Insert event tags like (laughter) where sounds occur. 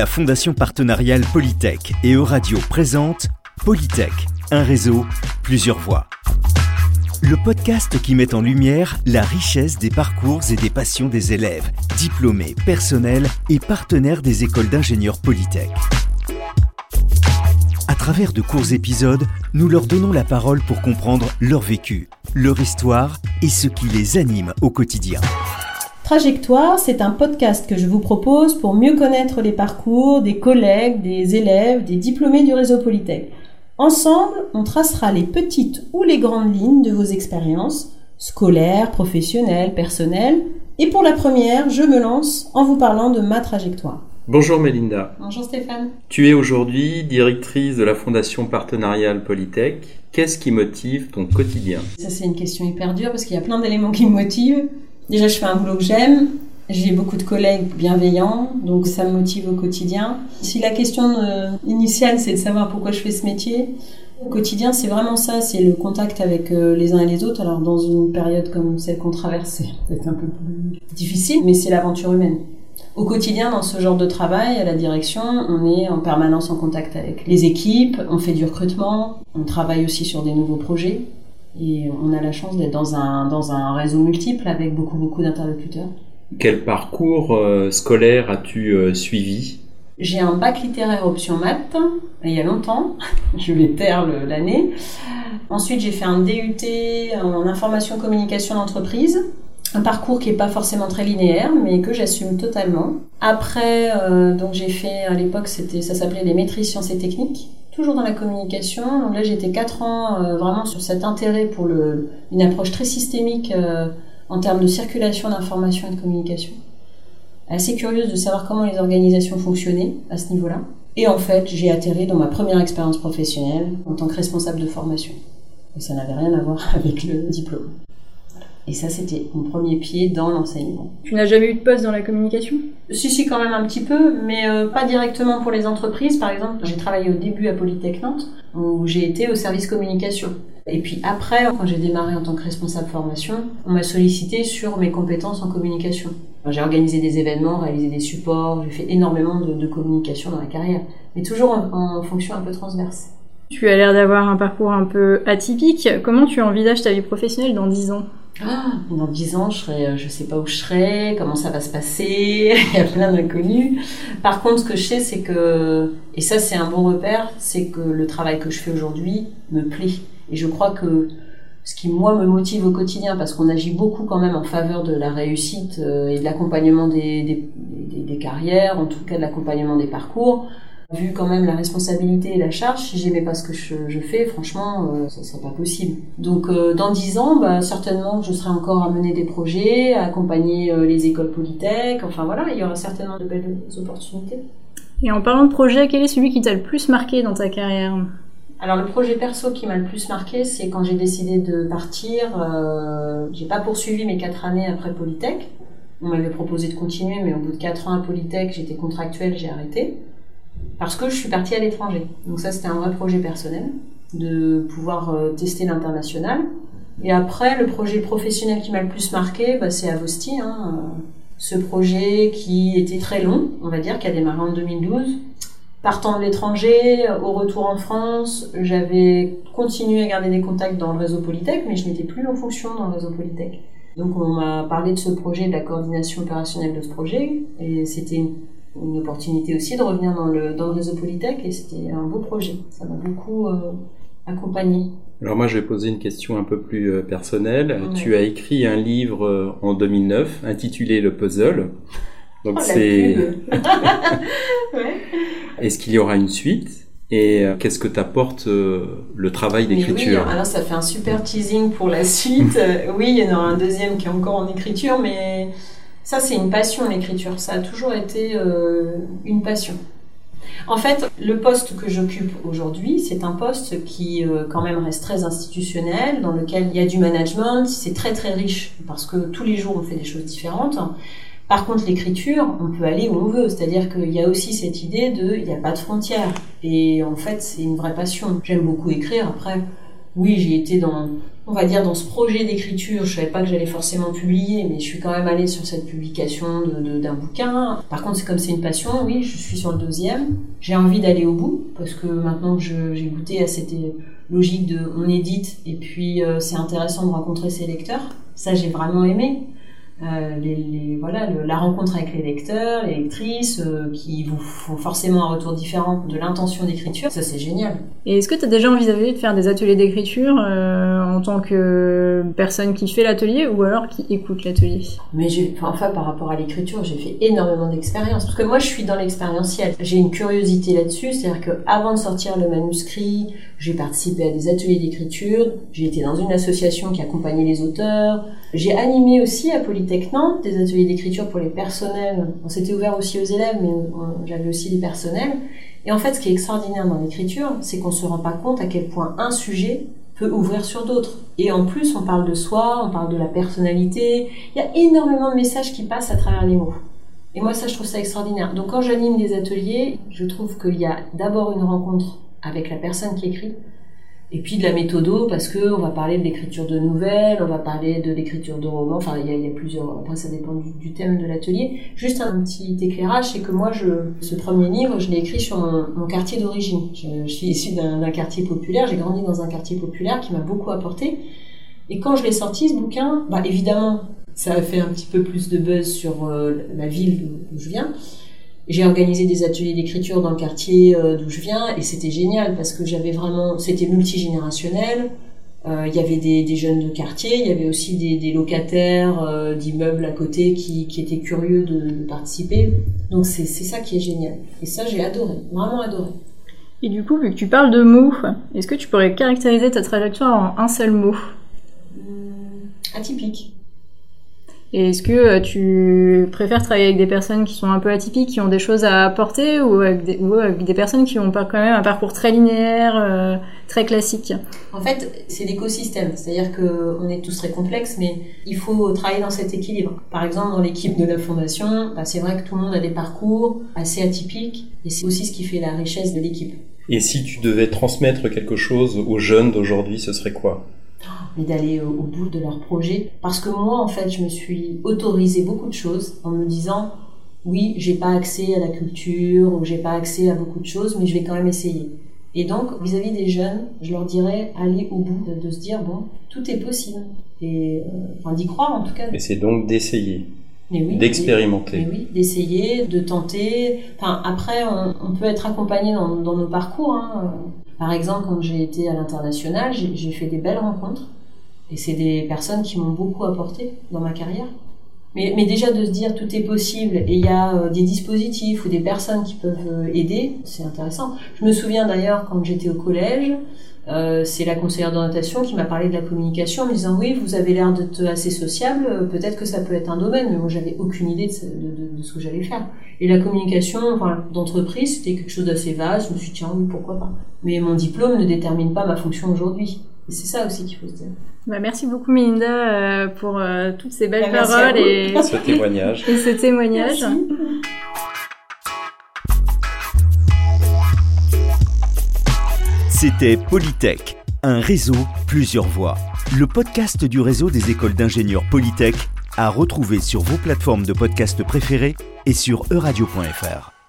La Fondation partenariale Polytech et Euradio présente Polytech, un réseau, plusieurs voix. Le podcast qui met en lumière la richesse des parcours et des passions des élèves, diplômés, personnels et partenaires des écoles d'ingénieurs Polytech. À travers de courts épisodes, nous leur donnons la parole pour comprendre leur vécu, leur histoire et ce qui les anime au quotidien. Trajectoire, c'est un podcast que je vous propose pour mieux connaître les parcours des collègues, des élèves, des diplômés du réseau Polytech. Ensemble, on tracera les petites ou les grandes lignes de vos expériences scolaires, professionnelles, personnelles. Et pour la première, je me lance en vous parlant de ma trajectoire. Bonjour Mélinda. Bonjour Stéphane. Tu es aujourd'hui directrice de la Fondation partenariale Polytech. Qu'est-ce qui motive ton quotidien? Ça c'est une question hyper dure parce qu'il y a plein d'éléments qui me motivent. Déjà, je fais un boulot que j'aime. J'ai beaucoup de collègues bienveillants, donc ça me motive au quotidien. Si la question euh, initiale, c'est de savoir pourquoi je fais ce métier, au quotidien, c'est vraiment ça, c'est le contact avec euh, les uns et les autres. Alors, dans une période comme celle qu'on traverse, c'est un peu plus difficile, mais c'est l'aventure humaine. Au quotidien, dans ce genre de travail, à la direction, on est en permanence en contact avec les équipes, on fait du recrutement, on travaille aussi sur des nouveaux projets. Et on a la chance d'être dans un, dans un réseau multiple avec beaucoup, beaucoup d'interlocuteurs. Quel parcours euh, scolaire as-tu euh, suivi? J'ai un bac littéraire option maths, il y a longtemps, (laughs) je vais taire l'année. Ensuite, j'ai fait un DUT en information communication d'entreprise, un parcours qui n'est pas forcément très linéaire, mais que j'assume totalement. Après, euh, donc j'ai fait à l'époque, c'était, ça s'appelait les maîtrises sciences et techniques dans la communication. Donc là, j'étais quatre ans euh, vraiment sur cet intérêt pour une approche très systémique euh, en termes de circulation d'informations et de communication. Assez curieuse de savoir comment les organisations fonctionnaient à ce niveau-là. Et en fait, j'ai atterri dans ma première expérience professionnelle en tant que responsable de formation. Et ça n'avait rien à voir (laughs) avec le diplôme. Et ça, c'était mon premier pied dans l'enseignement. Tu n'as jamais eu de poste dans la communication? Si, si, quand même un petit peu, mais euh, pas directement pour les entreprises. Par exemple, j'ai travaillé au début à Polytech Nantes, où j'ai été au service communication. Et puis après, quand j'ai démarré en tant que responsable formation, on m'a sollicité sur mes compétences en communication. J'ai organisé des événements, réalisé des supports, j'ai fait énormément de, communication dans la carrière, mais toujours en, en fonction un peu transverse. Tu as l'air d'avoir un parcours un peu atypique. Comment tu envisages ta vie professionnelle dans 10 ans? Ah, dans dix ans, je serai, euh, sais pas où je serai, comment ça va se passer, (laughs) il y a plein d'inconnus. Par contre, ce que je sais, c'est que, et ça c'est un bon repère, c'est que le travail que je fais aujourd'hui me plaît. Et je crois que ce qui moi me motive au quotidien, parce qu'on agit beaucoup quand même en faveur de la réussite euh, et de l'accompagnement des carrières, en tout cas de l'accompagnement des parcours, Vu quand même la responsabilité et la charge, si j'aimais pas ce que je, fais, franchement, euh, ça serait pas possible. Donc euh, dans dix ans, bah, certainement je serai encore à mener des projets, à accompagner euh, les écoles polytech, enfin voilà, il y aura certainement de belles opportunités. Et en parlant de projet, quel est celui qui t'a le plus marqué dans ta carrière? Alors le projet perso qui m'a le plus marqué, c'est quand j'ai décidé de partir. Euh, j'ai pas poursuivi mes quatre années après Polytech. On m'avait proposé de continuer, mais au bout de quatre ans à Polytech, j'étais contractuelle, j'ai arrêté parce que je suis partie à l'étranger. Donc ça, c'était un vrai projet personnel, de pouvoir euh, tester l'international. Et après, le projet professionnel qui m'a le plus marqué, bah, c'est Avosti. Hein, euh, ce projet qui était très long, on va dire, qui a démarré en 2012. Partant de l'étranger, au retour en France, j'avais continué à garder des contacts dans le réseau Polytech, mais je n'étais plus en fonction dans le réseau Polytech. Donc on m'a parlé de ce projet, de la coordination opérationnelle de ce projet, et c'était opportunité aussi de revenir dans le, dans le réseau Polytech et c'était un beau projet. Ça m'a beaucoup euh, accompagné. Alors moi je vais poser une question un peu plus euh, personnelle. Tu as écrit un livre euh, en 2009 intitulé Le Puzzle. Donc oh, c'est. (laughs) ouais. Est-ce qu'il y aura une suite? Et qu'est-ce que t'apporte le travail d'écriture oui, Alors ça fait un super teasing pour la suite. (laughs) oui, il y en aura un deuxième qui est encore en écriture, mais ça, c'est une passion, l'écriture. Ça a toujours été euh, une passion. En fait, le poste que j'occupe aujourd'hui, c'est un poste qui euh, quand même reste très institutionnel, dans lequel il y a du management, c'est très très riche, parce que tous les jours on fait des choses différentes. Par contre, l'écriture, on peut aller où on veut, c'est-à-dire qu'il y a aussi cette idée de, il n'y a pas de frontières. Et en fait, c'est une vraie passion. J'aime beaucoup écrire. Après, oui, j'ai été dans, on va dire, dans ce projet d'écriture. Je savais pas que j'allais forcément publier, mais je suis quand même allée sur cette publication d'un bouquin. Par contre, c'est comme c'est une passion, oui, je suis sur le deuxième. J'ai envie d'aller au bout parce que maintenant que j'ai goûté à cette logique de on édite et puis euh, c'est intéressant de rencontrer ses lecteurs. Ça, j'ai vraiment aimé. Euh, les, voilà, la rencontre avec les lecteurs, les lectrices, euh, qui vous font forcément un retour différent de l'intention d'écriture, ça c'est génial. Et est-ce que tu as déjà envisagé de faire des ateliers d'écriture euh, en tant que personne qui fait l'atelier ou alors qui écoute l'atelier? Mais j'ai, enfin par rapport à l'écriture, j'ai fait énormément d'expériences parce que moi je suis dans l'expérientiel. J'ai une curiosité là-dessus, c'est-à-dire que avant de sortir le manuscrit, j'ai participé à des ateliers d'écriture, j'ai été dans une association qui accompagnait les auteurs, j'ai animé aussi à Polytech Nantes des ateliers d'écriture pour les personnels. On s'était ouvert aussi aux élèves, mais j'avais aussi des personnels. Et en fait, ce qui est extraordinaire dans l'écriture, c'est qu'on se rend pas compte à quel point un sujet peut ouvrir sur d'autres. Et en plus, on parle de soi, on parle de la personnalité. Il y a énormément de messages qui passent à travers les mots. Et moi, ça, je trouve ça extraordinaire. Donc, quand j'anime des ateliers, je trouve qu'il y a d'abord une rencontre avec la personne qui écrit. Et puis de la méthodo, parce que on va parler de l'écriture de nouvelles, on va parler de l'écriture de romans, enfin il y a, plusieurs, après ça dépend du, thème de l'atelier. Juste un petit éclairage, c'est que moi, je, ce premier livre, je l'ai écrit sur mon, quartier d'origine. Je, suis issue d'un quartier populaire, j'ai grandi dans un quartier populaire qui m'a beaucoup apporté. Et quand je l'ai sorti, ce bouquin, bah évidemment, ça a fait un petit peu plus de buzz sur euh, la ville d'où je viens. J'ai organisé des ateliers d'écriture dans le quartier euh, d'où je viens et c'était génial parce que j'avais vraiment, c'était multigénérationnel. Euh, il y avait des, des, jeunes de quartier, il y avait aussi des, des locataires euh, d'immeubles à côté qui, qui, étaient curieux de, de participer. Donc c'est ça qui est génial. Et ça, j'ai adoré, vraiment adoré. Et du coup, vu que tu parles de mots, est-ce que tu pourrais caractériser ta trajectoire en un seul mot? Hum, Atypique. Et est-ce que euh, tu préfères travailler avec des personnes qui sont un peu atypiques, qui ont des choses à apporter, ou avec des, ou avec des personnes qui ont quand même un parcours très linéaire, euh, très classique? En fait, c'est l'écosystème. C'est-à-dire qu'on est tous très complexes, mais il faut travailler dans cet équilibre. Par exemple, dans l'équipe de la fondation, bah, c'est vrai que tout le monde a des parcours assez atypiques, et c'est aussi ce qui fait la richesse de l'équipe. Et si tu devais transmettre quelque chose aux jeunes d'aujourd'hui, ce serait quoi? Mais d'aller au, bout de leur projet. Parce que moi, en fait, je me suis autorisé beaucoup de choses en me disant, oui, j'ai pas accès à la culture ou j'ai pas accès à beaucoup de choses, mais je vais quand même essayer. Et donc, vis-à-vis des jeunes, je leur dirais, aller au bout, de, se dire, bon, tout est possible. Et, euh, enfin, d'y croire en tout cas. Et c'est donc d'essayer. Oui, d'expérimenter. Oui, d'essayer, de tenter. Enfin, après, on, peut être accompagné dans, dans nos parcours. Hein. Par exemple, quand j'ai été à l'international, j'ai fait des belles rencontres. Et c'est des personnes qui m'ont beaucoup apporté dans ma carrière. Mais, mais, déjà de se dire tout est possible et il y a euh, des dispositifs ou des personnes qui peuvent euh, aider, c'est intéressant. Je me souviens d'ailleurs quand j'étais au collège, euh, c'est la conseillère d'orientation qui m'a parlé de la communication en me disant oui vous avez l'air d'être assez sociable, euh, peut-être que ça peut être un domaine, mais moi j'avais aucune idée de, de, de, ce que j'allais faire. Et la communication enfin, d'entreprise c'était quelque chose d'assez vaste, je me suis dit tiens oui pourquoi pas. Mais mon diplôme ne détermine pas ma fonction aujourd'hui. Et c'est ça aussi qu'il faut se dire. Bah, merci beaucoup Melinda euh, pour euh, toutes ces belles bah, paroles et ce témoignage. (laughs) Et ce témoignage. C'était Polytech, un réseau, plusieurs voix. Le podcast du réseau des écoles d'ingénieurs Polytech à retrouver sur vos plateformes de podcast préférées et sur euradio.fr.